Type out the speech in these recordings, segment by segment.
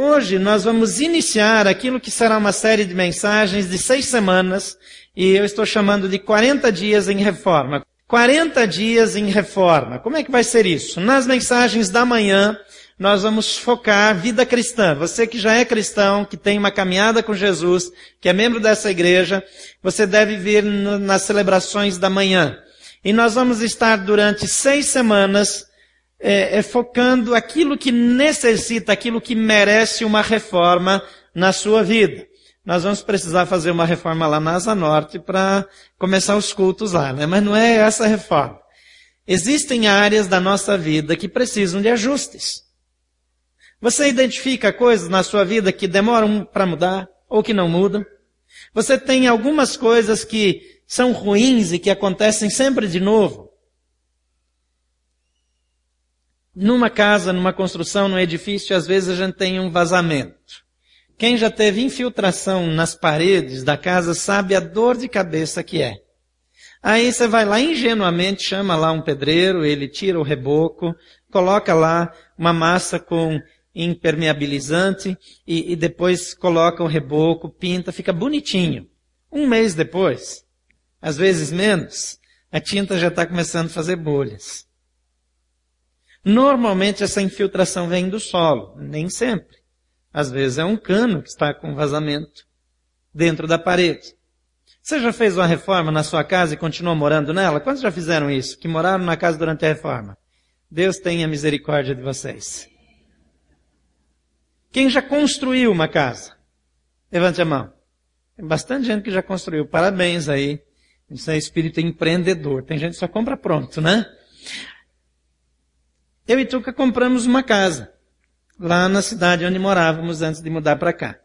Hoje nós vamos iniciar aquilo que será uma série de mensagens de seis semanas e eu estou chamando de 40 dias em reforma. 40 dias em reforma. Como é que vai ser isso? Nas mensagens da manhã, nós vamos focar vida cristã. Você que já é cristão, que tem uma caminhada com Jesus, que é membro dessa igreja, você deve vir nas celebrações da manhã. E nós vamos estar durante seis semanas é, é, focando aquilo que necessita, aquilo que merece uma reforma na sua vida. Nós vamos precisar fazer uma reforma lá na Asa Norte para começar os cultos lá, né? Mas não é essa reforma. Existem áreas da nossa vida que precisam de ajustes. Você identifica coisas na sua vida que demoram para mudar ou que não mudam? Você tem algumas coisas que são ruins e que acontecem sempre de novo? Numa casa, numa construção, num edifício, às vezes a gente tem um vazamento. Quem já teve infiltração nas paredes da casa sabe a dor de cabeça que é. Aí você vai lá ingenuamente, chama lá um pedreiro, ele tira o reboco, coloca lá uma massa com impermeabilizante e, e depois coloca o reboco, pinta, fica bonitinho. Um mês depois, às vezes menos, a tinta já está começando a fazer bolhas. Normalmente essa infiltração vem do solo, nem sempre. Às vezes é um cano que está com vazamento dentro da parede. Você já fez uma reforma na sua casa e continua morando nela? Quantos já fizeram isso? Que moraram na casa durante a reforma? Deus tenha misericórdia de vocês. Quem já construiu uma casa? Levante a mão. Tem bastante gente que já construiu. Parabéns aí. Isso é espírito empreendedor. Tem gente que só compra pronto, né? Eu e Tuca compramos uma casa. Lá na cidade onde morávamos antes de mudar para cá.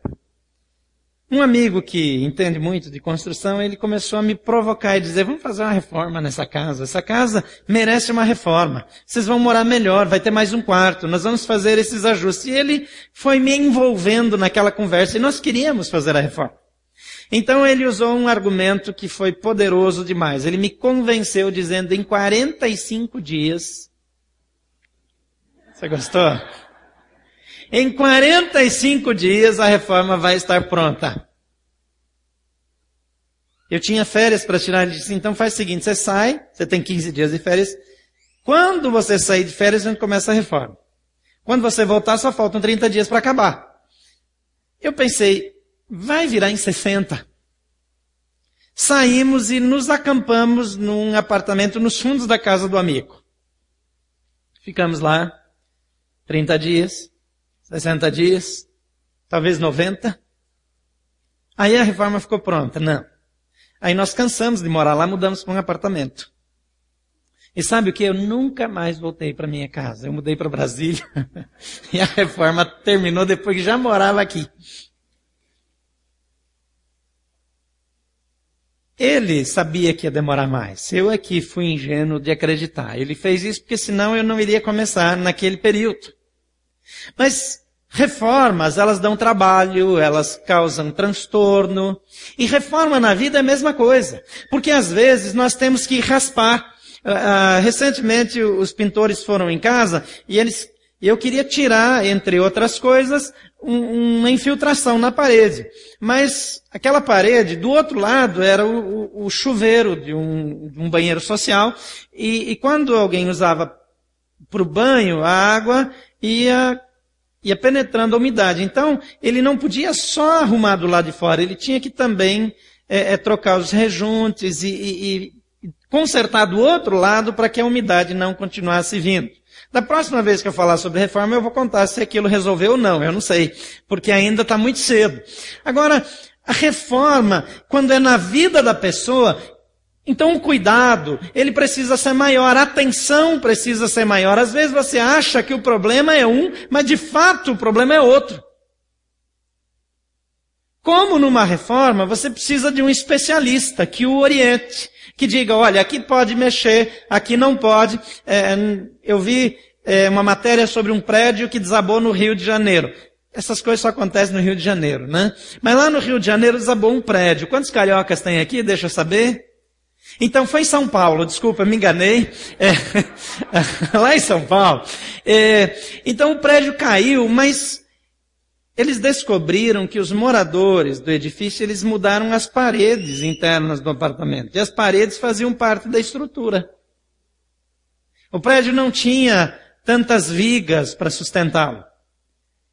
Um amigo que entende muito de construção, ele começou a me provocar e dizer, vamos fazer uma reforma nessa casa. Essa casa merece uma reforma. Vocês vão morar melhor, vai ter mais um quarto, nós vamos fazer esses ajustes. E ele foi me envolvendo naquela conversa e nós queríamos fazer a reforma. Então ele usou um argumento que foi poderoso demais. Ele me convenceu dizendo, em 45 dias, você gostou? Em 45 dias a reforma vai estar pronta. Eu tinha férias para tirar, ele disse, então faz o seguinte, você sai, você tem 15 dias de férias, quando você sair de férias, a gente começa a reforma. Quando você voltar, só faltam 30 dias para acabar. Eu pensei, vai virar em 60. Saímos e nos acampamos num apartamento nos fundos da casa do amigo. Ficamos lá 30 dias. 60 dias, talvez 90. Aí a reforma ficou pronta. Não. Aí nós cansamos de morar lá, mudamos para um apartamento. E sabe o que? Eu nunca mais voltei para minha casa. Eu mudei para Brasília e a reforma terminou depois que já morava aqui. Ele sabia que ia demorar mais. Eu aqui fui ingênuo de acreditar. Ele fez isso porque senão eu não iria começar naquele período. Mas reformas, elas dão trabalho, elas causam transtorno. E reforma na vida é a mesma coisa. Porque às vezes nós temos que raspar. Uh, recentemente os pintores foram em casa e eles, eu queria tirar, entre outras coisas, um, uma infiltração na parede. Mas aquela parede, do outro lado, era o, o, o chuveiro de um, de um, banheiro social. E, e quando alguém usava para o banho, a água ia, ia penetrando a umidade. Então, ele não podia só arrumar do lado de fora, ele tinha que também é, é, trocar os rejuntes e, e, e consertar do outro lado para que a umidade não continuasse vindo. Da próxima vez que eu falar sobre reforma, eu vou contar se aquilo resolveu ou não, eu não sei, porque ainda está muito cedo. Agora, a reforma, quando é na vida da pessoa, então o cuidado, ele precisa ser maior, a atenção precisa ser maior. Às vezes você acha que o problema é um, mas de fato o problema é outro. Como numa reforma, você precisa de um especialista que o oriente, que diga, olha, aqui pode mexer, aqui não pode. É, eu vi é, uma matéria sobre um prédio que desabou no Rio de Janeiro. Essas coisas só acontecem no Rio de Janeiro, né? Mas lá no Rio de Janeiro desabou um prédio. Quantos cariocas tem aqui? Deixa eu saber. Então foi em São Paulo, desculpa, me enganei. É, lá em São Paulo. É, então o prédio caiu, mas eles descobriram que os moradores do edifício, eles mudaram as paredes internas do apartamento. E as paredes faziam parte da estrutura. O prédio não tinha tantas vigas para sustentá-lo.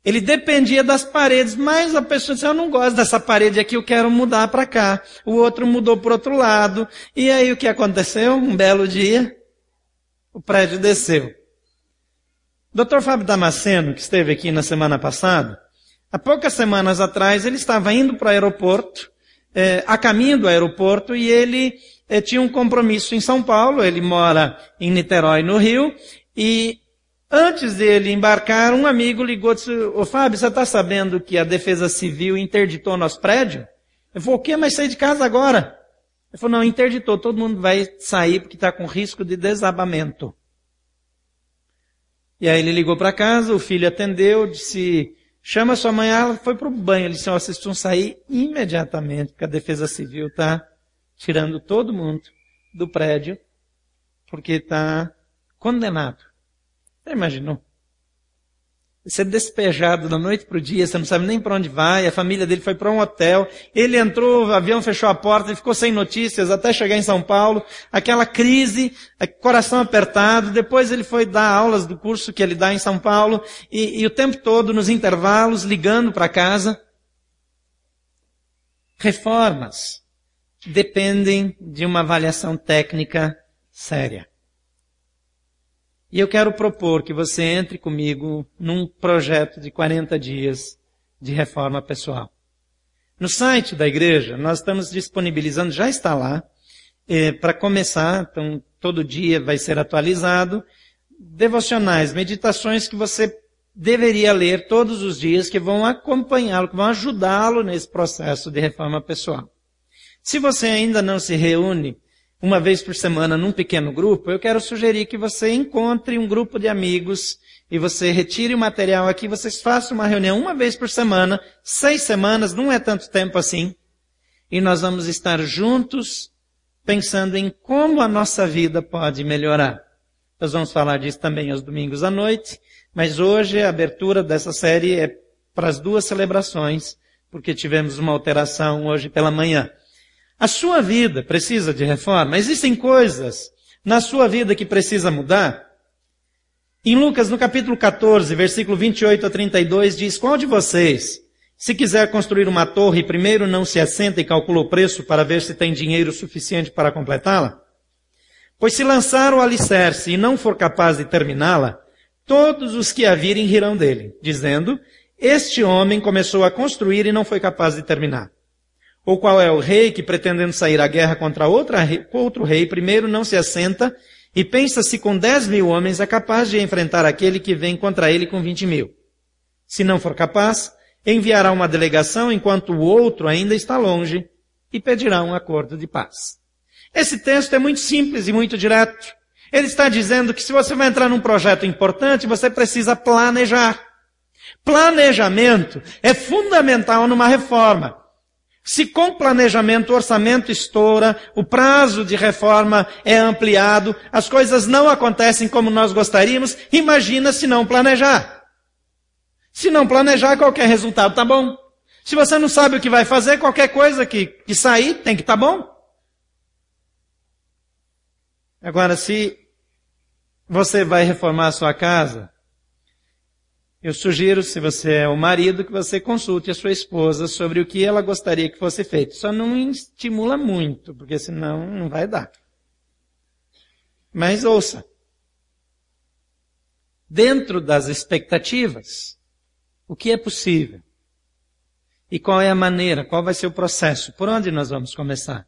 Ele dependia das paredes, mas a pessoa disse, eu não gosto dessa parede aqui, eu quero mudar para cá. O outro mudou para outro lado. E aí o que aconteceu? Um belo dia, o prédio desceu. Dr. Fábio Damasceno, que esteve aqui na semana passada, há poucas semanas atrás, ele estava indo para o aeroporto, é, a caminho do aeroporto, e ele é, tinha um compromisso em São Paulo, ele mora em Niterói, no Rio, e Antes dele embarcar, um amigo ligou e disse, ô Fábio, você está sabendo que a Defesa Civil interditou nosso prédio? Eu falei, o quê? Mas sair de casa agora? Ele falou, não, interditou, todo mundo vai sair porque está com risco de desabamento. E aí ele ligou para casa, o filho atendeu, disse, chama sua mãe, ela foi para o banho. Ele disse, ó, vocês precisam sair imediatamente, porque a Defesa Civil está tirando todo mundo do prédio, porque está condenado. Você imaginou? Ser despejado da noite para o dia, você não sabe nem para onde vai, a família dele foi para um hotel, ele entrou, o avião fechou a porta, ele ficou sem notícias até chegar em São Paulo, aquela crise, coração apertado, depois ele foi dar aulas do curso que ele dá em São Paulo, e, e o tempo todo nos intervalos, ligando para casa. Reformas dependem de uma avaliação técnica séria. E eu quero propor que você entre comigo num projeto de 40 dias de reforma pessoal. No site da igreja, nós estamos disponibilizando, já está lá, eh, para começar, então todo dia vai ser atualizado, devocionais, meditações que você deveria ler todos os dias, que vão acompanhá-lo, que vão ajudá-lo nesse processo de reforma pessoal. Se você ainda não se reúne uma vez por semana num pequeno grupo, eu quero sugerir que você encontre um grupo de amigos e você retire o material aqui, vocês façam uma reunião uma vez por semana, seis semanas, não é tanto tempo assim, e nós vamos estar juntos pensando em como a nossa vida pode melhorar. Nós vamos falar disso também aos domingos à noite, mas hoje a abertura dessa série é para as duas celebrações, porque tivemos uma alteração hoje pela manhã. A sua vida precisa de reforma? Existem coisas na sua vida que precisa mudar? Em Lucas, no capítulo 14, versículo 28 a 32, diz, qual de vocês, se quiser construir uma torre, primeiro não se assenta e calcula o preço para ver se tem dinheiro suficiente para completá-la? Pois se lançar o alicerce e não for capaz de terminá-la, todos os que a virem rirão dele, dizendo, este homem começou a construir e não foi capaz de terminar. Ou qual é o rei que, pretendendo sair à guerra contra outra, outro rei, primeiro não se assenta e pensa se com dez mil homens é capaz de enfrentar aquele que vem contra ele com vinte mil. Se não for capaz, enviará uma delegação enquanto o outro ainda está longe e pedirá um acordo de paz. Esse texto é muito simples e muito direto. Ele está dizendo que se você vai entrar num projeto importante, você precisa planejar. Planejamento é fundamental numa reforma. Se com planejamento o orçamento estoura, o prazo de reforma é ampliado, as coisas não acontecem como nós gostaríamos, imagina se não planejar. Se não planejar, qualquer resultado tá bom. Se você não sabe o que vai fazer, qualquer coisa que, que sair tem que estar tá bom. Agora, se você vai reformar a sua casa, eu sugiro, se você é o marido, que você consulte a sua esposa sobre o que ela gostaria que fosse feito. Só não estimula muito, porque senão não vai dar. Mas ouça. Dentro das expectativas, o que é possível? E qual é a maneira? Qual vai ser o processo? Por onde nós vamos começar?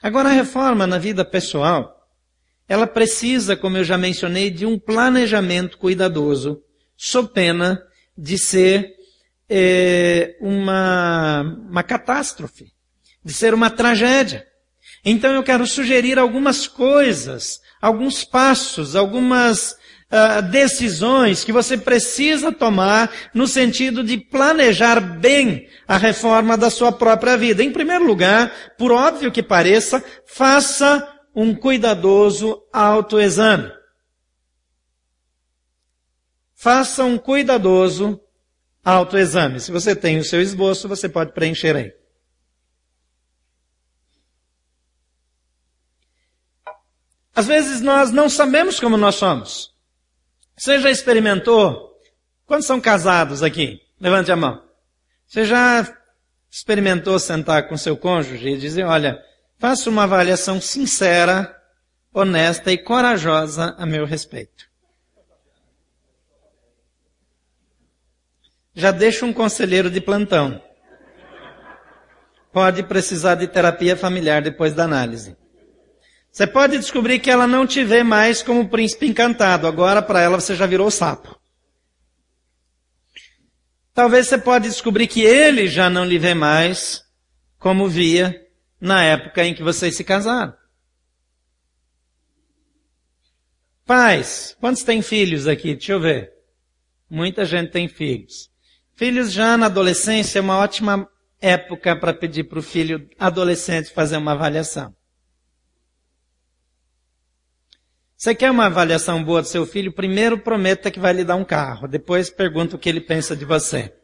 Agora, a reforma na vida pessoal, ela precisa, como eu já mencionei, de um planejamento cuidadoso sob pena de ser é, uma, uma catástrofe, de ser uma tragédia. Então eu quero sugerir algumas coisas, alguns passos, algumas uh, decisões que você precisa tomar no sentido de planejar bem a reforma da sua própria vida. Em primeiro lugar, por óbvio que pareça, faça um cuidadoso autoexame faça um cuidadoso autoexame. Se você tem o seu esboço, você pode preencher aí. Às vezes nós não sabemos como nós somos. Você já experimentou? Quantos são casados aqui? Levante a mão. Você já experimentou sentar com seu cônjuge e dizer, olha, faça uma avaliação sincera, honesta e corajosa a meu respeito. Já deixa um conselheiro de plantão. Pode precisar de terapia familiar depois da análise. Você pode descobrir que ela não te vê mais como príncipe encantado. Agora para ela você já virou sapo. Talvez você pode descobrir que ele já não lhe vê mais como via na época em que vocês se casaram. Pais, quantos têm filhos aqui? Deixa eu ver. Muita gente tem filhos. Filhos já na adolescência é uma ótima época para pedir para o filho adolescente fazer uma avaliação. Você quer uma avaliação boa do seu filho? Primeiro prometa que vai lhe dar um carro. Depois pergunta o que ele pensa de você.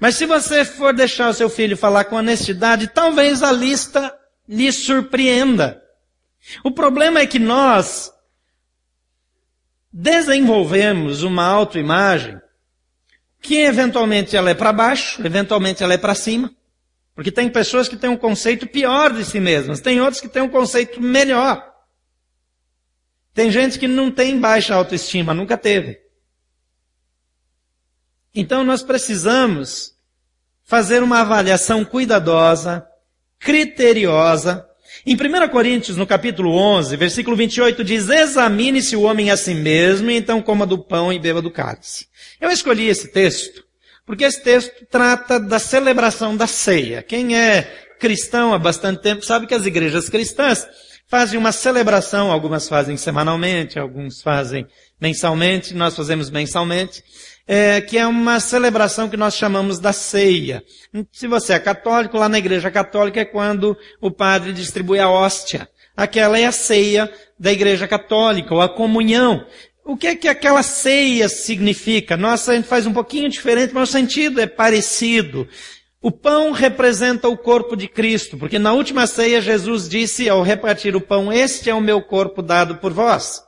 Mas se você for deixar o seu filho falar com honestidade, talvez a lista lhe surpreenda. O problema é que nós desenvolvemos uma autoimagem que eventualmente ela é para baixo, eventualmente ela é para cima. Porque tem pessoas que têm um conceito pior de si mesmas, tem outros que têm um conceito melhor. Tem gente que não tem baixa autoestima, nunca teve. Então nós precisamos fazer uma avaliação cuidadosa, criteriosa. Em 1 Coríntios, no capítulo 11, versículo 28, diz, examine-se o homem a si mesmo, e então coma do pão e beba do cálice. Eu escolhi esse texto, porque esse texto trata da celebração da ceia. Quem é cristão há bastante tempo sabe que as igrejas cristãs fazem uma celebração, algumas fazem semanalmente, alguns fazem mensalmente, nós fazemos mensalmente, é, que é uma celebração que nós chamamos da ceia. Se você é católico, lá na igreja católica é quando o padre distribui a hóstia. Aquela é a ceia da igreja católica, ou a comunhão. O que é que aquela ceia significa? Nossa, a gente faz um pouquinho diferente, mas o sentido é parecido. O pão representa o corpo de Cristo, porque na última ceia Jesus disse ao repartir o pão, este é o meu corpo dado por vós.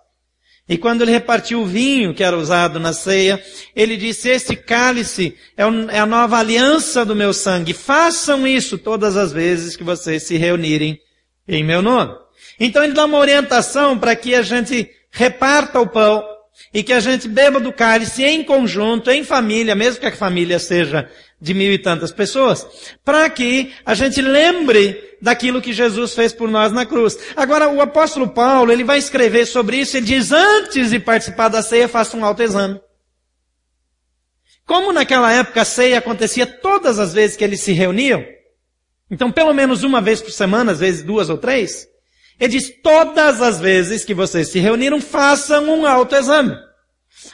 E quando ele repartiu o vinho que era usado na ceia, ele disse, este cálice é, é a nova aliança do meu sangue. Façam isso todas as vezes que vocês se reunirem em meu nome. Então ele dá uma orientação para que a gente reparta o pão e que a gente beba do cálice em conjunto, em família, mesmo que a família seja de mil e tantas pessoas, para que a gente lembre daquilo que Jesus fez por nós na cruz. Agora, o apóstolo Paulo, ele vai escrever sobre isso, ele diz, antes de participar da ceia, faça um autoexame. Como naquela época a ceia acontecia todas as vezes que eles se reuniam, então pelo menos uma vez por semana, às vezes duas ou três, ele diz, todas as vezes que vocês se reuniram, façam um autoexame.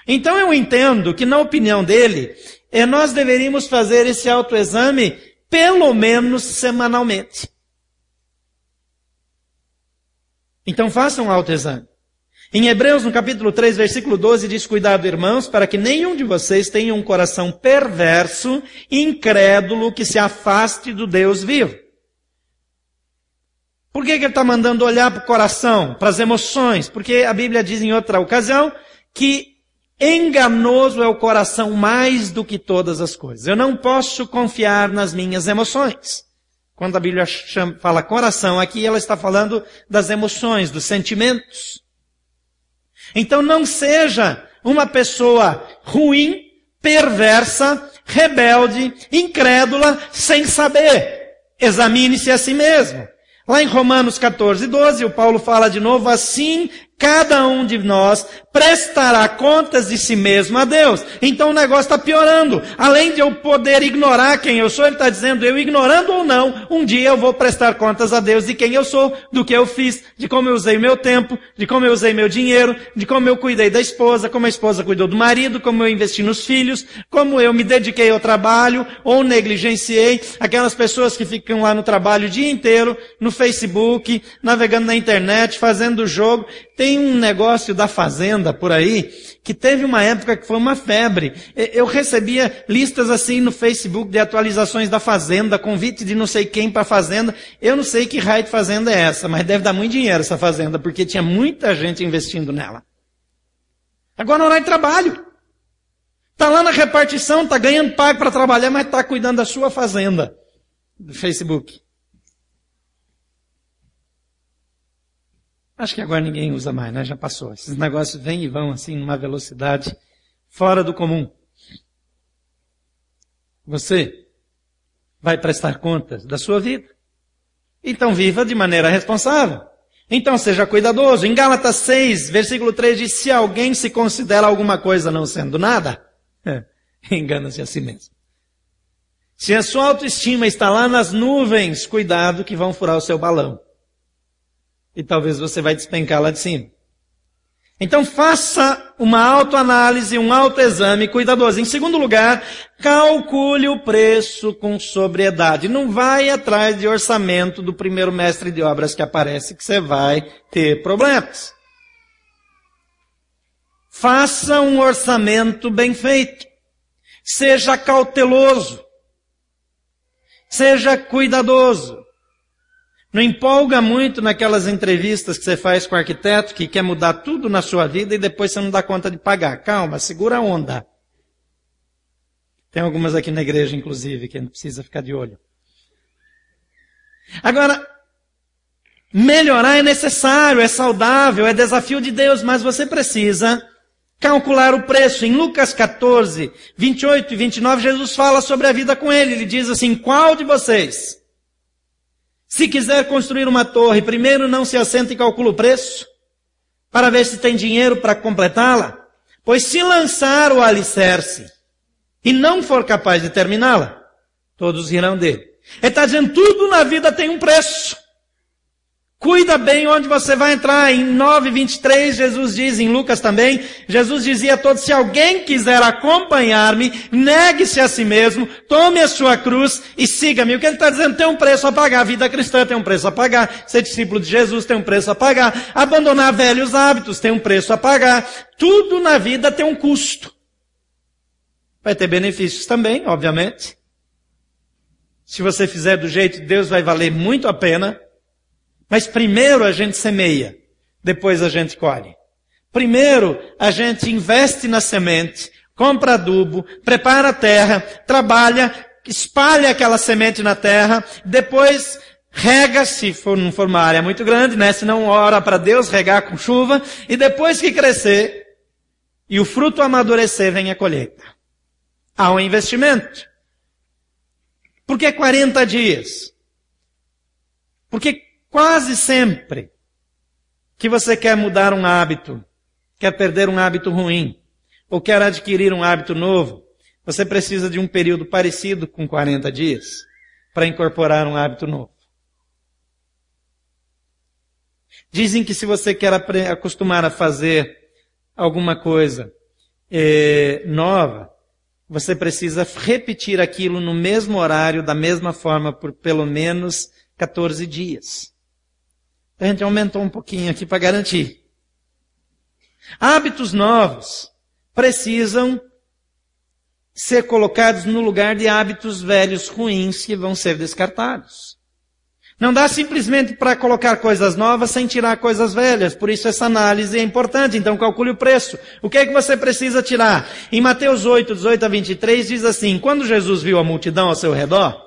Então eu entendo que na opinião dele, é nós deveríamos fazer esse autoexame pelo menos semanalmente. Então façam um autoexame. Em Hebreus, no capítulo 3, versículo 12, diz, cuidado, irmãos, para que nenhum de vocês tenha um coração perverso, incrédulo, que se afaste do Deus vivo. Por que, que ele está mandando olhar para o coração, para as emoções? Porque a Bíblia diz em outra ocasião que Enganoso é o coração mais do que todas as coisas. Eu não posso confiar nas minhas emoções. Quando a Bíblia chama, fala coração aqui, ela está falando das emoções, dos sentimentos. Então não seja uma pessoa ruim, perversa, rebelde, incrédula, sem saber. Examine-se a si mesmo. Lá em Romanos 14, 12, o Paulo fala de novo, assim cada um de nós prestará contas de si mesmo a Deus. Então o negócio está piorando. Além de eu poder ignorar quem eu sou, ele está dizendo, eu ignorando ou não, um dia eu vou prestar contas a Deus de quem eu sou, do que eu fiz, de como eu usei meu tempo, de como eu usei meu dinheiro, de como eu cuidei da esposa, como a esposa cuidou do marido, como eu investi nos filhos, como eu me dediquei ao trabalho ou negligenciei aquelas pessoas que ficam lá no trabalho o dia inteiro, no Facebook, navegando na internet, fazendo jogo. Tem tem um negócio da fazenda por aí, que teve uma época que foi uma febre. Eu recebia listas assim no Facebook de atualizações da fazenda, convite de não sei quem para fazenda. Eu não sei que raio de fazenda é essa, mas deve dar muito dinheiro essa fazenda, porque tinha muita gente investindo nela. Agora não é trabalho. Tá lá na repartição, tá ganhando pago para trabalhar, mas tá cuidando da sua fazenda. Do Facebook. Acho que agora ninguém usa mais, né? Já passou. Esses negócios vêm e vão assim numa velocidade fora do comum. Você vai prestar contas da sua vida. Então viva de maneira responsável. Então seja cuidadoso. Em Gálatas 6, versículo 3 diz, se alguém se considera alguma coisa não sendo nada, engana-se a si mesmo. Se a sua autoestima está lá nas nuvens, cuidado que vão furar o seu balão e talvez você vai despencar lá de cima. Então faça uma autoanálise, um autoexame cuidadoso. Em segundo lugar, calcule o preço com sobriedade. Não vai atrás de orçamento do primeiro mestre de obras que aparece que você vai ter problemas. Faça um orçamento bem feito. Seja cauteloso. Seja cuidadoso. Não empolga muito naquelas entrevistas que você faz com o arquiteto que quer mudar tudo na sua vida e depois você não dá conta de pagar. Calma, segura a onda. Tem algumas aqui na igreja, inclusive, que gente precisa ficar de olho. Agora, melhorar é necessário, é saudável, é desafio de Deus, mas você precisa calcular o preço. Em Lucas 14, 28 e 29, Jesus fala sobre a vida com ele. Ele diz assim, qual de vocês se quiser construir uma torre, primeiro não se assenta e calcula o preço, para ver se tem dinheiro para completá-la. Pois se lançar o alicerce e não for capaz de terminá-la, todos irão dele. Ele está dizendo, tudo na vida tem um preço. Cuida bem onde você vai entrar. Em 9:23 Jesus diz, em Lucas também, Jesus dizia a todos, se alguém quiser acompanhar-me, negue-se a si mesmo, tome a sua cruz e siga-me. O que ele está dizendo tem um preço a pagar. A vida cristã tem um preço a pagar. Ser discípulo de Jesus tem um preço a pagar. Abandonar velhos hábitos tem um preço a pagar. Tudo na vida tem um custo. Vai ter benefícios também, obviamente. Se você fizer do jeito de Deus, vai valer muito a pena. Mas primeiro a gente semeia, depois a gente colhe. Primeiro a gente investe na semente, compra adubo, prepara a terra, trabalha, espalha aquela semente na terra, depois rega, se for, não for uma área muito grande, né? Se não ora para Deus regar com chuva, e depois que crescer, e o fruto amadurecer, vem a colheita. Há um investimento. Por que 40 dias? Porque Quase sempre que você quer mudar um hábito, quer perder um hábito ruim, ou quer adquirir um hábito novo, você precisa de um período parecido com 40 dias para incorporar um hábito novo. Dizem que se você quer acostumar a fazer alguma coisa eh, nova, você precisa repetir aquilo no mesmo horário, da mesma forma, por pelo menos 14 dias. A gente aumentou um pouquinho aqui para garantir. Hábitos novos precisam ser colocados no lugar de hábitos velhos ruins que vão ser descartados. Não dá simplesmente para colocar coisas novas sem tirar coisas velhas. Por isso essa análise é importante. Então calcule o preço. O que é que você precisa tirar? Em Mateus 8, 18 a 23 diz assim, quando Jesus viu a multidão ao seu redor,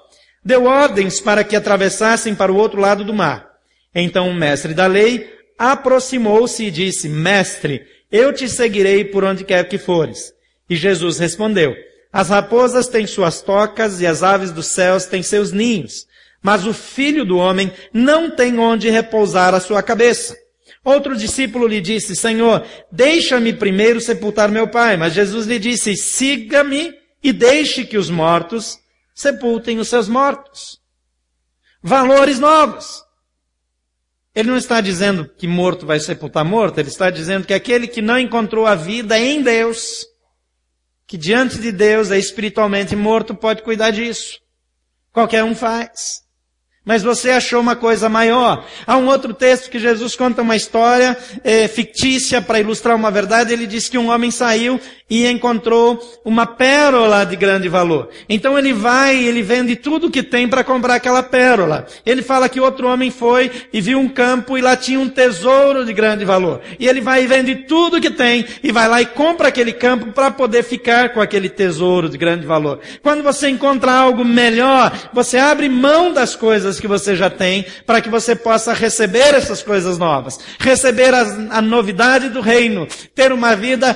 deu ordens para que atravessassem para o outro lado do mar. Então o mestre da lei aproximou-se e disse, mestre, eu te seguirei por onde quer que fores. E Jesus respondeu, as raposas têm suas tocas e as aves dos céus têm seus ninhos, mas o filho do homem não tem onde repousar a sua cabeça. Outro discípulo lhe disse, Senhor, deixa-me primeiro sepultar meu pai. Mas Jesus lhe disse, siga-me e deixe que os mortos sepultem os seus mortos. Valores novos. Ele não está dizendo que morto vai sepultar morto, ele está dizendo que aquele que não encontrou a vida em Deus, que diante de Deus é espiritualmente morto, pode cuidar disso. Qualquer um faz. Mas você achou uma coisa maior. Há um outro texto que Jesus conta uma história é, fictícia para ilustrar uma verdade. Ele diz que um homem saiu e encontrou uma pérola de grande valor. Então ele vai, ele vende tudo que tem para comprar aquela pérola. Ele fala que outro homem foi e viu um campo e lá tinha um tesouro de grande valor. E ele vai e vende tudo que tem e vai lá e compra aquele campo para poder ficar com aquele tesouro de grande valor. Quando você encontra algo melhor, você abre mão das coisas que você já tem, para que você possa receber essas coisas novas, receber a, a novidade do reino, ter uma vida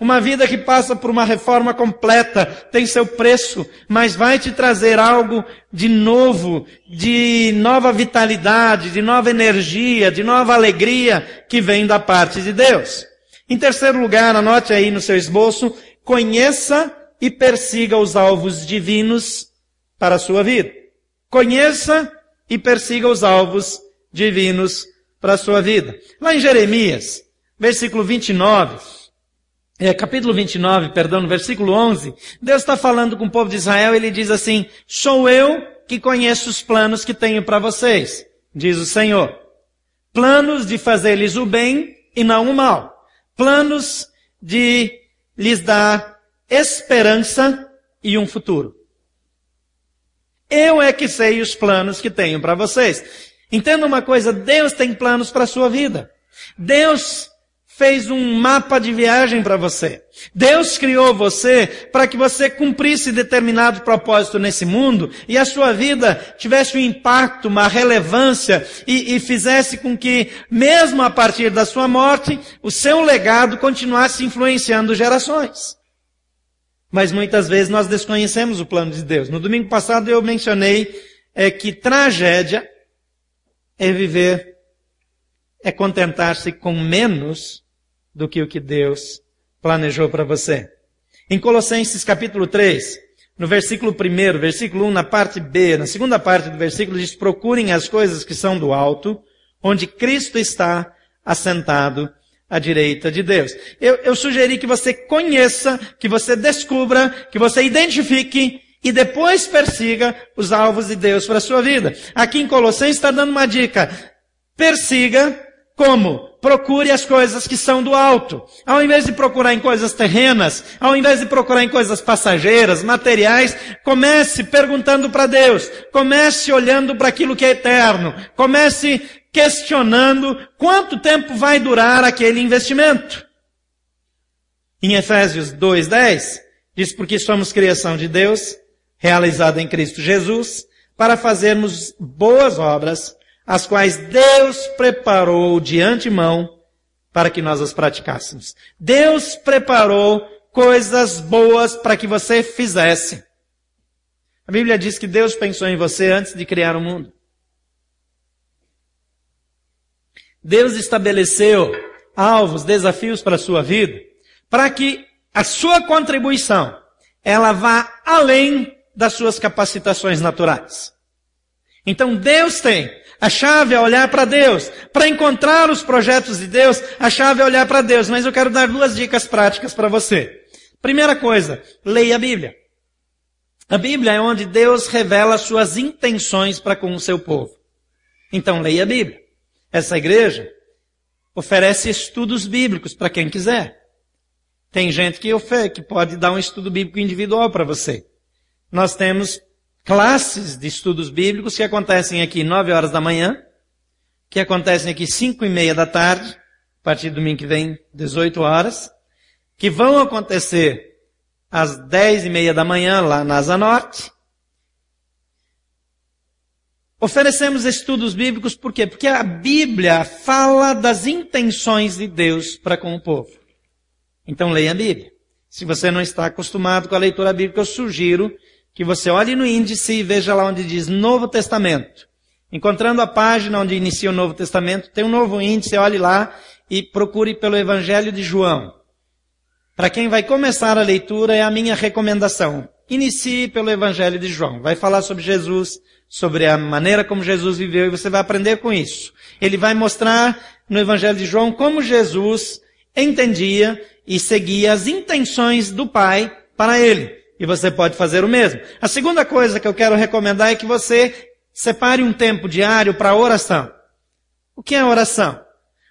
uma vida que passa por uma reforma completa, tem seu preço, mas vai te trazer algo de novo, de nova vitalidade, de nova energia, de nova alegria que vem da parte de Deus. Em terceiro lugar, anote aí no seu esboço, conheça e persiga os alvos divinos para a sua vida. Conheça e persiga os alvos divinos para a sua vida. Lá em Jeremias, versículo 29, é, capítulo 29, perdão, no versículo 11, Deus está falando com o povo de Israel, ele diz assim, sou eu que conheço os planos que tenho para vocês, diz o Senhor. Planos de fazer-lhes o bem e não o mal. Planos de lhes dar esperança e um futuro. Eu é que sei os planos que tenho para vocês. Entenda uma coisa, Deus tem planos para a sua vida. Deus fez um mapa de viagem para você. Deus criou você para que você cumprisse determinado propósito nesse mundo e a sua vida tivesse um impacto, uma relevância e, e fizesse com que, mesmo a partir da sua morte, o seu legado continuasse influenciando gerações. Mas muitas vezes nós desconhecemos o plano de Deus. No domingo passado eu mencionei é, que tragédia é viver, é contentar-se com menos do que o que Deus planejou para você. Em Colossenses capítulo 3, no versículo 1, versículo 1, na parte B, na segunda parte do versículo diz, procurem as coisas que são do alto, onde Cristo está assentado à direita de Deus. Eu, eu sugeri que você conheça, que você descubra, que você identifique e depois persiga os alvos de Deus para a sua vida. Aqui em Colossenses está dando uma dica. Persiga como? Procure as coisas que são do alto. Ao invés de procurar em coisas terrenas, ao invés de procurar em coisas passageiras, materiais, comece perguntando para Deus. Comece olhando para aquilo que é eterno. Comece questionando quanto tempo vai durar aquele investimento. Em Efésios 2:10 diz porque somos criação de Deus, realizada em Cristo Jesus, para fazermos boas obras, as quais Deus preparou de antemão para que nós as praticássemos. Deus preparou coisas boas para que você fizesse. A Bíblia diz que Deus pensou em você antes de criar o mundo. Deus estabeleceu alvos, desafios para a sua vida, para que a sua contribuição, ela vá além das suas capacitações naturais. Então Deus tem a chave é olhar para Deus. Para encontrar os projetos de Deus, a chave é olhar para Deus. Mas eu quero dar duas dicas práticas para você. Primeira coisa, leia a Bíblia. A Bíblia é onde Deus revela suas intenções para com o seu povo. Então leia a Bíblia. Essa igreja oferece estudos bíblicos para quem quiser. Tem gente que, oferece, que pode dar um estudo bíblico individual para você. Nós temos classes de estudos bíblicos que acontecem aqui nove horas da manhã, que acontecem aqui cinco e meia da tarde, a partir do domingo que vem, 18 horas, que vão acontecer às dez e meia da manhã lá na Asa Norte, Oferecemos estudos bíblicos por quê? Porque a Bíblia fala das intenções de Deus para com o povo. Então leia a Bíblia. Se você não está acostumado com a leitura bíblica, eu sugiro que você olhe no índice e veja lá onde diz Novo Testamento. Encontrando a página onde inicia o Novo Testamento, tem um novo índice, olhe lá e procure pelo Evangelho de João. Para quem vai começar a leitura, é a minha recomendação. Inicie pelo Evangelho de João. Vai falar sobre Jesus, sobre a maneira como Jesus viveu e você vai aprender com isso. Ele vai mostrar no Evangelho de João como Jesus entendia e seguia as intenções do Pai para ele. E você pode fazer o mesmo. A segunda coisa que eu quero recomendar é que você separe um tempo diário para oração. O que é oração?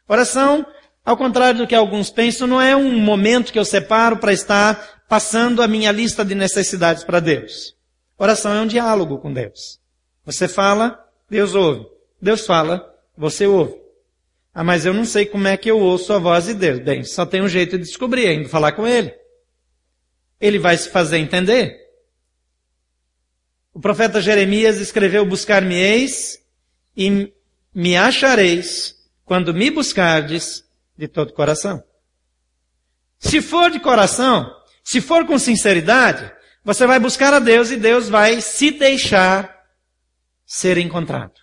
Oração, ao contrário do que alguns pensam, não é um momento que eu separo para estar passando a minha lista de necessidades para Deus. Oração é um diálogo com Deus. Você fala, Deus ouve. Deus fala, você ouve. Ah, mas eu não sei como é que eu ouço a voz de Deus. Bem, só tem um jeito de descobrir, é indo falar com Ele. Ele vai se fazer entender. O profeta Jeremias escreveu, buscar-me-eis e me achareis quando me buscardes de todo coração. Se for de coração, se for com sinceridade, você vai buscar a Deus e Deus vai se deixar ser encontrado.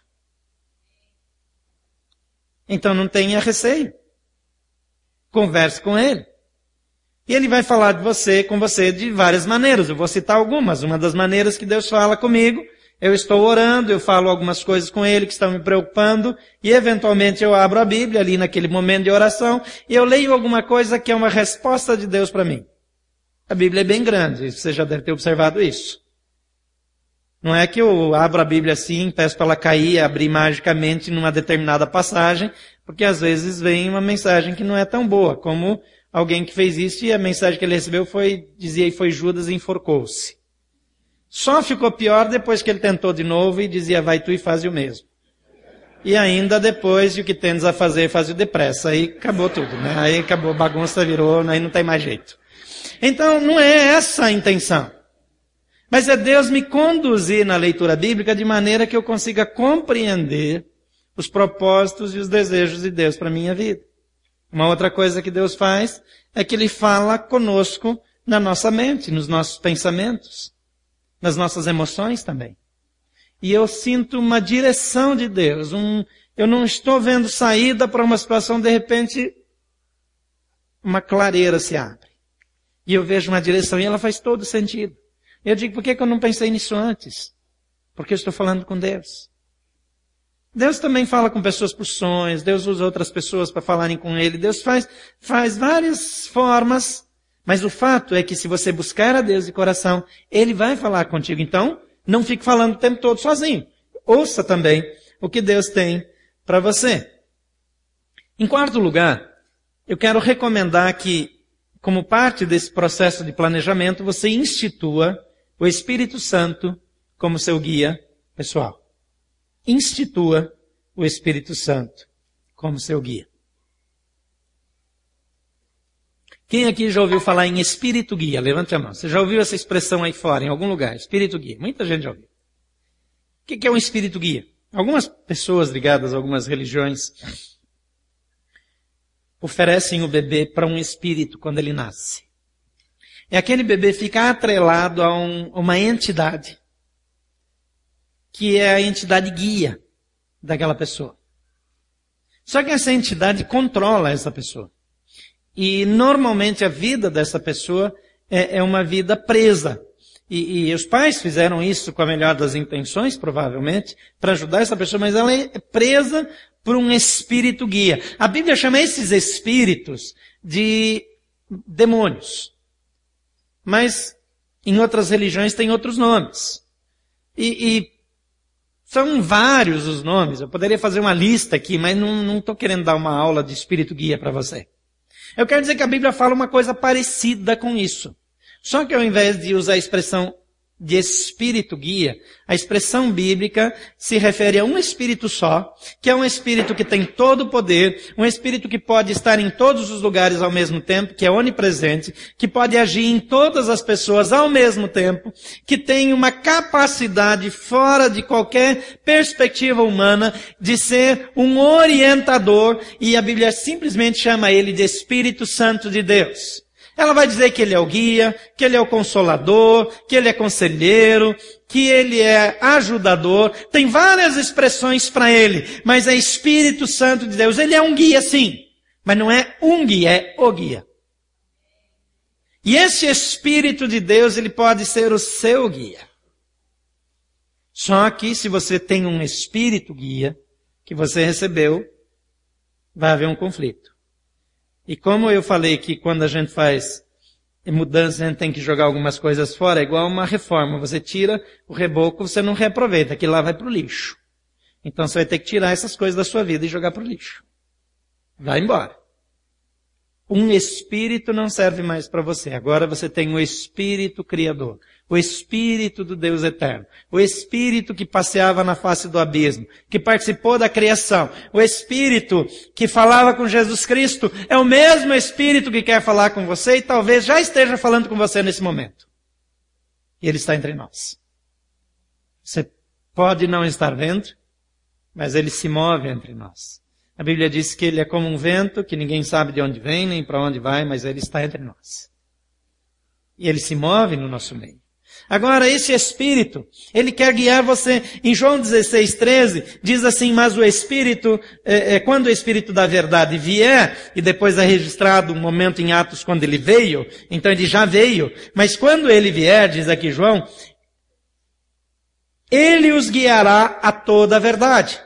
Então não tenha receio. Converse com Ele. E Ele vai falar de você, com você de várias maneiras. Eu vou citar algumas. Uma das maneiras que Deus fala comigo, eu estou orando, eu falo algumas coisas com Ele que estão me preocupando, e eventualmente eu abro a Bíblia ali naquele momento de oração, e eu leio alguma coisa que é uma resposta de Deus para mim. A Bíblia é bem grande, você já deve ter observado isso. Não é que eu abro a Bíblia assim, peço para ela cair, abrir magicamente numa determinada passagem, porque às vezes vem uma mensagem que não é tão boa, como alguém que fez isso e a mensagem que ele recebeu foi, dizia, foi Judas enforcou-se. Só ficou pior depois que ele tentou de novo e dizia, vai tu e faz o mesmo. E ainda depois, o que tens a fazer, faz o depressa. Aí acabou tudo, né? Aí acabou, bagunça virou, aí não tem mais jeito. Então, não é essa a intenção. Mas é Deus me conduzir na leitura bíblica de maneira que eu consiga compreender os propósitos e os desejos de Deus para minha vida. Uma outra coisa que Deus faz é que Ele fala conosco na nossa mente, nos nossos pensamentos, nas nossas emoções também. E eu sinto uma direção de Deus, um, eu não estou vendo saída para uma situação, de repente, uma clareira se abre. E eu vejo uma direção e ela faz todo sentido. Eu digo, por que, eu não pensei nisso antes? Porque eu estou falando com Deus. Deus também fala com pessoas por sonhos, Deus usa outras pessoas para falarem com Ele, Deus faz, faz várias formas, mas o fato é que se você buscar a Deus de coração, Ele vai falar contigo. Então, não fique falando o tempo todo sozinho. Ouça também o que Deus tem para você. Em quarto lugar, eu quero recomendar que, como parte desse processo de planejamento, você institua o Espírito Santo como seu guia pessoal. Institua o Espírito Santo como seu guia. Quem aqui já ouviu falar em Espírito Guia? Levante a mão. Você já ouviu essa expressão aí fora, em algum lugar? Espírito Guia. Muita gente já ouviu. O que é um Espírito Guia? Algumas pessoas ligadas a algumas religiões oferecem o bebê para um espírito quando ele nasce é aquele bebê ficar atrelado a um, uma entidade, que é a entidade guia daquela pessoa. Só que essa entidade controla essa pessoa. E normalmente a vida dessa pessoa é, é uma vida presa. E, e, os pais fizeram isso com a melhor das intenções, provavelmente, para ajudar essa pessoa, mas ela é presa por um espírito guia. A Bíblia chama esses espíritos de demônios. Mas em outras religiões tem outros nomes. E, e são vários os nomes. Eu poderia fazer uma lista aqui, mas não estou querendo dar uma aula de espírito guia para você. Eu quero dizer que a Bíblia fala uma coisa parecida com isso. Só que ao invés de usar a expressão de espírito guia, a expressão bíblica se refere a um espírito só, que é um espírito que tem todo o poder, um espírito que pode estar em todos os lugares ao mesmo tempo, que é onipresente, que pode agir em todas as pessoas ao mesmo tempo, que tem uma capacidade fora de qualquer perspectiva humana de ser um orientador, e a Bíblia simplesmente chama ele de Espírito Santo de Deus. Ela vai dizer que ele é o guia, que ele é o consolador, que ele é conselheiro, que ele é ajudador. Tem várias expressões para ele, mas é Espírito Santo de Deus. Ele é um guia sim, mas não é um guia, é o guia. E esse Espírito de Deus, ele pode ser o seu guia. Só que se você tem um Espírito guia, que você recebeu, vai haver um conflito. E como eu falei que quando a gente faz mudança a gente tem que jogar algumas coisas fora, é igual uma reforma. Você tira o reboco, você não reaproveita, aquilo lá vai para o lixo. Então você vai ter que tirar essas coisas da sua vida e jogar para o lixo. Vai embora. Um espírito não serve mais para você. Agora você tem o espírito criador o Espírito do Deus eterno, o Espírito que passeava na face do abismo, que participou da criação, o Espírito que falava com Jesus Cristo, é o mesmo Espírito que quer falar com você e talvez já esteja falando com você nesse momento. E Ele está entre nós. Você pode não estar vendo, mas Ele se move entre nós. A Bíblia diz que Ele é como um vento, que ninguém sabe de onde vem nem para onde vai, mas Ele está entre nós. E Ele se move no nosso meio. Agora, esse Espírito, ele quer guiar você. Em João 16, 13, diz assim, mas o Espírito, é, é, quando o Espírito da verdade vier, e depois é registrado um momento em Atos quando ele veio, então ele já veio, mas quando ele vier, diz aqui João, ele os guiará a toda a verdade.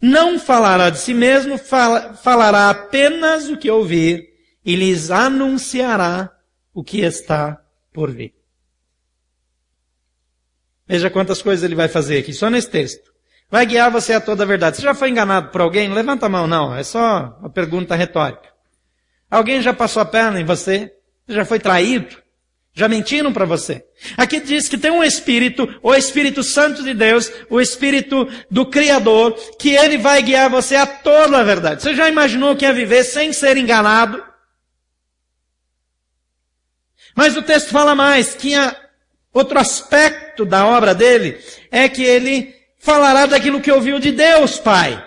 Não falará de si mesmo, fala, falará apenas o que ouvir, e lhes anunciará o que está por vir. Veja quantas coisas ele vai fazer aqui, só nesse texto. Vai guiar você a toda a verdade. Você já foi enganado por alguém? Levanta a mão, não. É só uma pergunta retórica. Alguém já passou a perna em você? Você já foi traído? Já mentiram para você? Aqui diz que tem um Espírito, o Espírito Santo de Deus, o Espírito do Criador, que ele vai guiar você a toda a verdade. Você já imaginou que é viver sem ser enganado? Mas o texto fala mais, que a, Outro aspecto da obra dele é que ele falará daquilo que ouviu de Deus, Pai.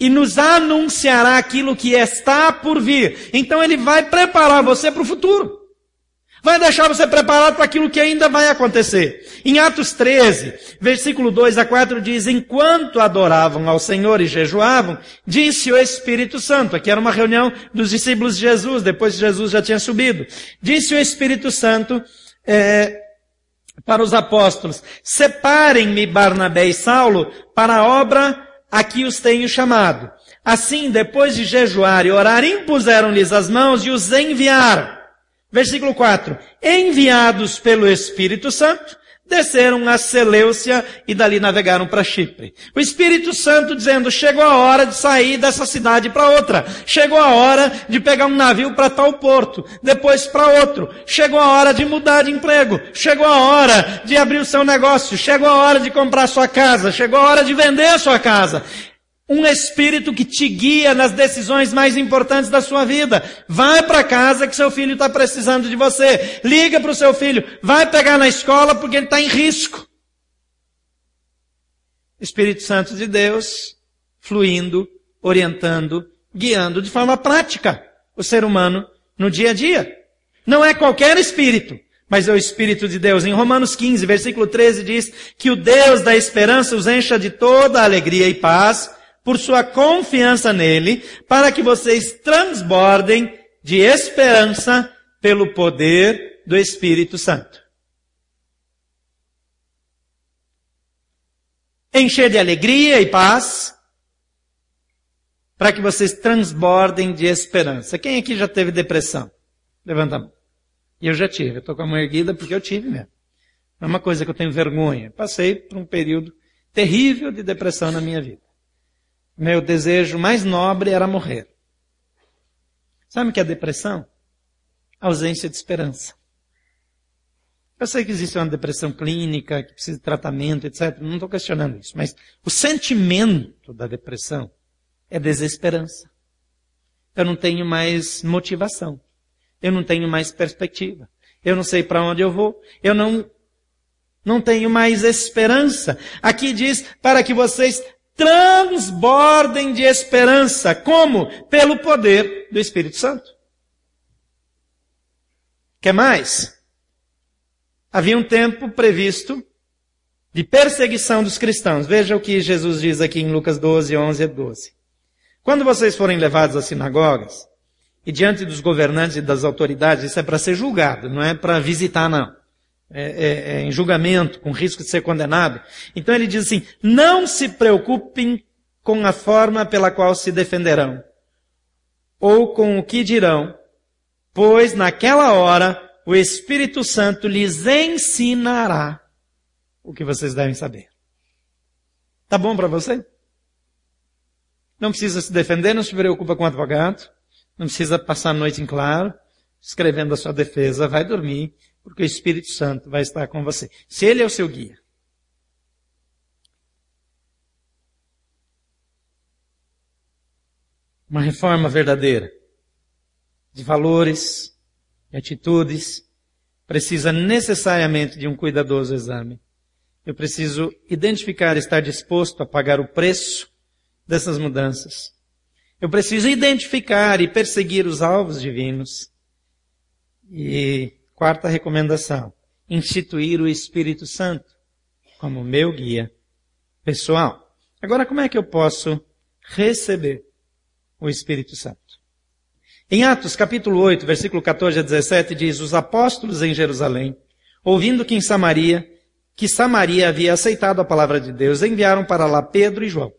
E nos anunciará aquilo que está por vir. Então ele vai preparar você para o futuro. Vai deixar você preparado para aquilo que ainda vai acontecer. Em Atos 13, versículo 2 a 4 diz, enquanto adoravam ao Senhor e jejuavam, disse o Espírito Santo, aqui era uma reunião dos discípulos de Jesus, depois Jesus já tinha subido. Disse o Espírito Santo, é, para os apóstolos, separem-me Barnabé e Saulo para a obra a que os tenho chamado. Assim, depois de jejuar e orar, impuseram-lhes as mãos e os enviaram. Versículo 4. Enviados pelo Espírito Santo, desceram a Seleucia e dali navegaram para Chipre. O Espírito Santo dizendo, chegou a hora de sair dessa cidade para outra. Chegou a hora de pegar um navio para tal porto, depois para outro. Chegou a hora de mudar de emprego. Chegou a hora de abrir o seu negócio. Chegou a hora de comprar sua casa. Chegou a hora de vender a sua casa. Um espírito que te guia nas decisões mais importantes da sua vida. Vai para casa que seu filho está precisando de você. Liga para o seu filho. Vai pegar na escola porque ele está em risco. Espírito Santo de Deus fluindo, orientando, guiando de forma prática o ser humano no dia a dia. Não é qualquer espírito, mas é o Espírito de Deus. Em Romanos 15, versículo 13 diz que o Deus da esperança os encha de toda alegria e paz por sua confiança nele, para que vocês transbordem de esperança pelo poder do Espírito Santo. Encher de alegria e paz, para que vocês transbordem de esperança. Quem aqui já teve depressão? Levanta a mão. Eu já tive. Eu estou com a mão erguida porque eu tive mesmo. Não é uma coisa que eu tenho vergonha. Passei por um período terrível de depressão na minha vida meu desejo mais nobre era morrer. Sabe o que é depressão? Ausência de esperança. Eu sei que existe uma depressão clínica, que precisa de tratamento, etc. Não estou questionando isso. Mas o sentimento da depressão é desesperança. Eu não tenho mais motivação. Eu não tenho mais perspectiva. Eu não sei para onde eu vou. Eu não, não tenho mais esperança. Aqui diz para que vocês transbordem de esperança. Como? Pelo poder do Espírito Santo. Quer mais? Havia um tempo previsto de perseguição dos cristãos. Veja o que Jesus diz aqui em Lucas 12, 11 e 12. Quando vocês forem levados às sinagogas, e diante dos governantes e das autoridades, isso é para ser julgado, não é para visitar não é, é, é, em julgamento, com risco de ser condenado. Então ele diz assim, não se preocupem com a forma pela qual se defenderão, ou com o que dirão, pois naquela hora o Espírito Santo lhes ensinará o que vocês devem saber. Tá bom para você? Não precisa se defender, não se preocupa com o advogado, não precisa passar a noite em claro, escrevendo a sua defesa, vai dormir, porque o Espírito Santo vai estar com você. Se ele é o seu guia. Uma reforma verdadeira de valores e atitudes precisa necessariamente de um cuidadoso exame. Eu preciso identificar, estar disposto a pagar o preço dessas mudanças. Eu preciso identificar e perseguir os alvos divinos. E quarta recomendação, instituir o Espírito Santo como meu guia pessoal. Agora, como é que eu posso receber o Espírito Santo? Em Atos capítulo 8, versículo 14 a 17 diz, os apóstolos em Jerusalém, ouvindo que em Samaria que Samaria havia aceitado a palavra de Deus, enviaram para lá Pedro e João.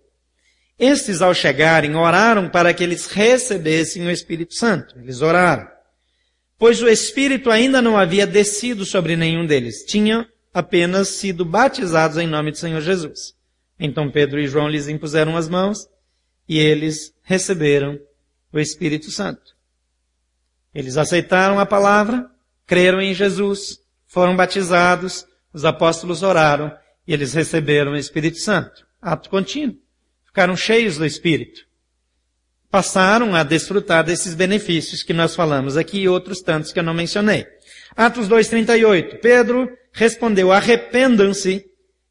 Estes, ao chegarem, oraram para que eles recebessem o Espírito Santo. Eles oraram. Pois o Espírito ainda não havia descido sobre nenhum deles. Tinham apenas sido batizados em nome do Senhor Jesus. Então Pedro e João lhes impuseram as mãos e eles receberam o Espírito Santo. Eles aceitaram a palavra, creram em Jesus, foram batizados, os apóstolos oraram e eles receberam o Espírito Santo. Ato contínuo. Ficaram cheios do Espírito. Passaram a desfrutar desses benefícios que nós falamos aqui e outros tantos que eu não mencionei. Atos 2,38. Pedro respondeu, arrependam-se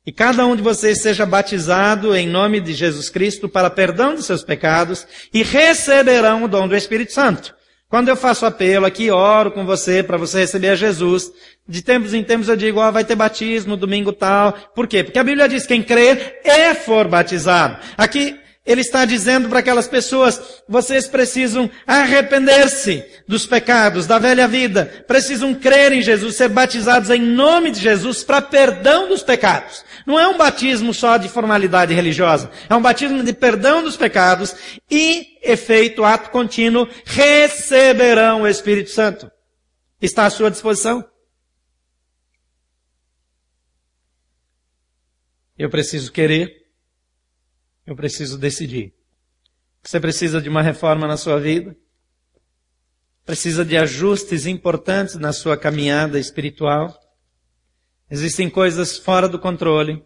e cada um de vocês seja batizado em nome de Jesus Cristo para perdão de seus pecados e receberão o dom do Espírito Santo. Quando eu faço apelo aqui, oro com você para você receber a Jesus, de tempos em tempos eu digo, ó, oh, vai ter batismo domingo tal. Por quê? Porque a Bíblia diz, quem crer e for batizado. Aqui, ele está dizendo para aquelas pessoas, vocês precisam arrepender-se dos pecados, da velha vida, precisam crer em Jesus, ser batizados em nome de Jesus para perdão dos pecados. Não é um batismo só de formalidade religiosa, é um batismo de perdão dos pecados e efeito, ato contínuo, receberão o Espírito Santo. Está à sua disposição. Eu preciso querer eu preciso decidir. Você precisa de uma reforma na sua vida? Precisa de ajustes importantes na sua caminhada espiritual? Existem coisas fora do controle.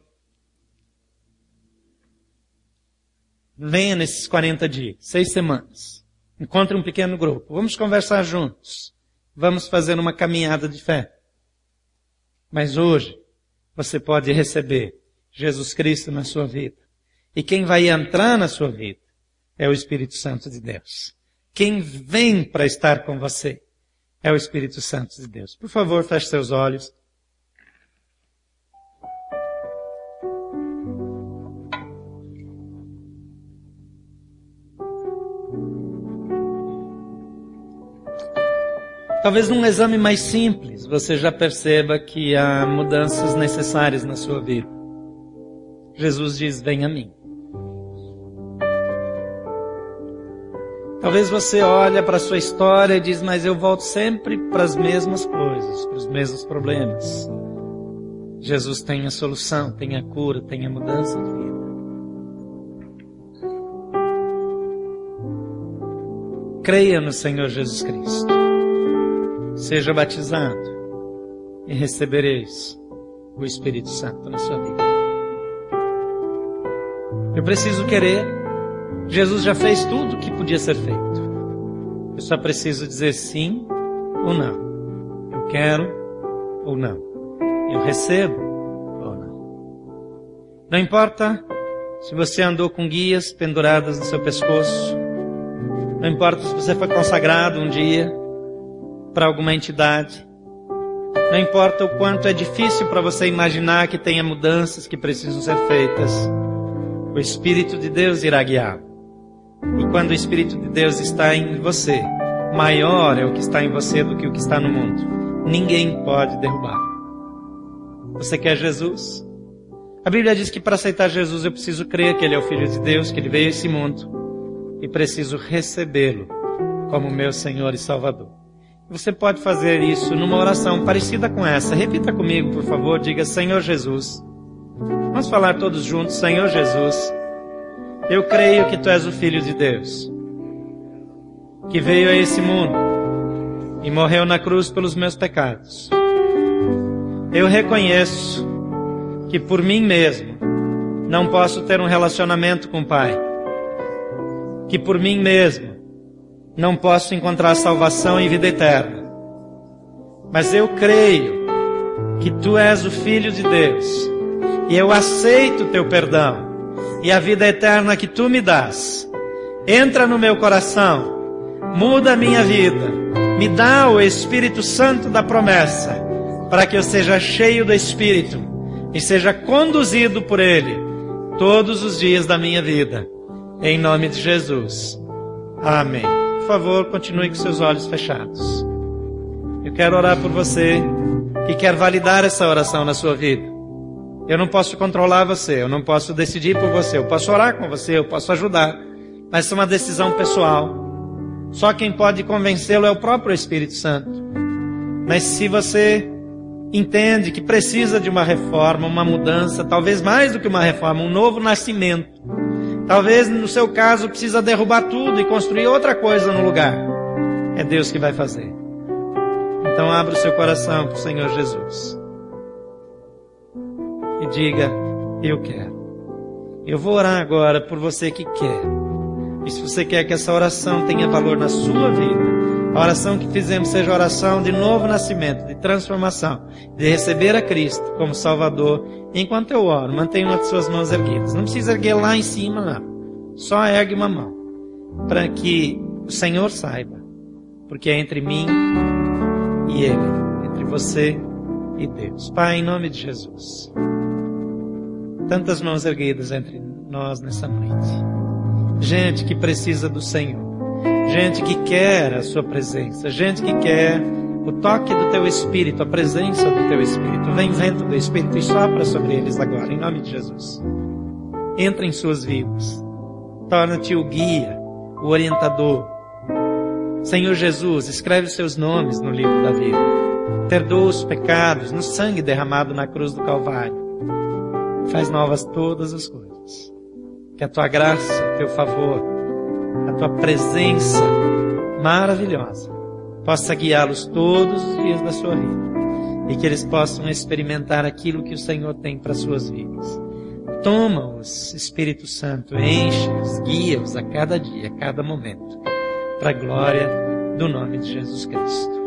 Venha nesses 40 dias, seis semanas. Encontre um pequeno grupo. Vamos conversar juntos. Vamos fazer uma caminhada de fé. Mas hoje, você pode receber Jesus Cristo na sua vida. E quem vai entrar na sua vida é o Espírito Santo de Deus. Quem vem para estar com você é o Espírito Santo de Deus. Por favor, feche seus olhos. Talvez num exame mais simples você já perceba que há mudanças necessárias na sua vida. Jesus diz: Vem a mim. Talvez você olhe para a sua história e diz, mas eu volto sempre para as mesmas coisas, para os mesmos problemas. Jesus tem a solução, tem a cura, tem a mudança de vida. Creia no Senhor Jesus Cristo. Seja batizado e recebereis o Espírito Santo na sua vida. Eu preciso querer Jesus já fez tudo o que podia ser feito. Eu só preciso dizer sim ou não. Eu quero ou não. Eu recebo ou não. Não importa se você andou com guias penduradas no seu pescoço. Não importa se você foi consagrado um dia para alguma entidade. Não importa o quanto é difícil para você imaginar que tenha mudanças que precisam ser feitas. O Espírito de Deus irá guiá-lo. E quando o Espírito de Deus está em você, maior é o que está em você do que o que está no mundo. Ninguém pode derrubar. Você quer Jesus? A Bíblia diz que para aceitar Jesus eu preciso crer que Ele é o Filho de Deus, que Ele veio a esse mundo e preciso recebê-lo como meu Senhor e Salvador. Você pode fazer isso numa oração parecida com essa. Repita comigo, por favor. Diga, Senhor Jesus. Vamos falar todos juntos, Senhor Jesus. Eu creio que Tu és o Filho de Deus, que veio a esse mundo e morreu na cruz pelos meus pecados. Eu reconheço que por mim mesmo não posso ter um relacionamento com o Pai, que por mim mesmo não posso encontrar salvação e vida eterna. Mas eu creio que tu és o Filho de Deus e eu aceito o teu perdão e a vida eterna que tu me dás. Entra no meu coração, muda a minha vida, me dá o Espírito Santo da promessa, para que eu seja cheio do Espírito e seja conduzido por Ele todos os dias da minha vida. Em nome de Jesus. Amém. Por favor, continue com seus olhos fechados. Eu quero orar por você que quer validar essa oração na sua vida. Eu não posso controlar você, eu não posso decidir por você, eu posso orar com você, eu posso ajudar, mas é uma decisão pessoal. Só quem pode convencê-lo é o próprio Espírito Santo. Mas se você entende que precisa de uma reforma, uma mudança, talvez mais do que uma reforma, um novo nascimento, talvez no seu caso precisa derrubar tudo e construir outra coisa no lugar, é Deus que vai fazer. Então abra o seu coração para o Senhor Jesus diga: Eu quero. Eu vou orar agora por você que quer. E se você quer que essa oração tenha valor na sua vida, a oração que fizemos seja a oração de novo nascimento, de transformação, de receber a Cristo como Salvador. Enquanto eu oro, mantenha uma de suas mãos erguidas. Não precisa erguer lá em cima, não. Só ergue uma mão. Para que o Senhor saiba. Porque é entre mim e Ele. Entre você e Deus. Pai, em nome de Jesus tantas mãos erguidas entre nós nessa noite. Gente que precisa do Senhor. Gente que quer a Sua presença. Gente que quer o toque do Teu Espírito, a presença do Teu Espírito. Vem vento do Espírito e sopra sobre eles agora, em nome de Jesus. Entra em suas vidas. Torna-te o guia, o orientador. Senhor Jesus, escreve os seus nomes no livro da vida. Perdoa os pecados no sangue derramado na cruz do Calvário faz novas todas as coisas. Que a tua graça, o teu favor, a tua presença maravilhosa possa guiá-los todos os dias da sua vida e que eles possam experimentar aquilo que o Senhor tem para suas vidas. Toma-os, Espírito Santo, enche-os, guia-os a cada dia, a cada momento, para a glória do nome de Jesus Cristo.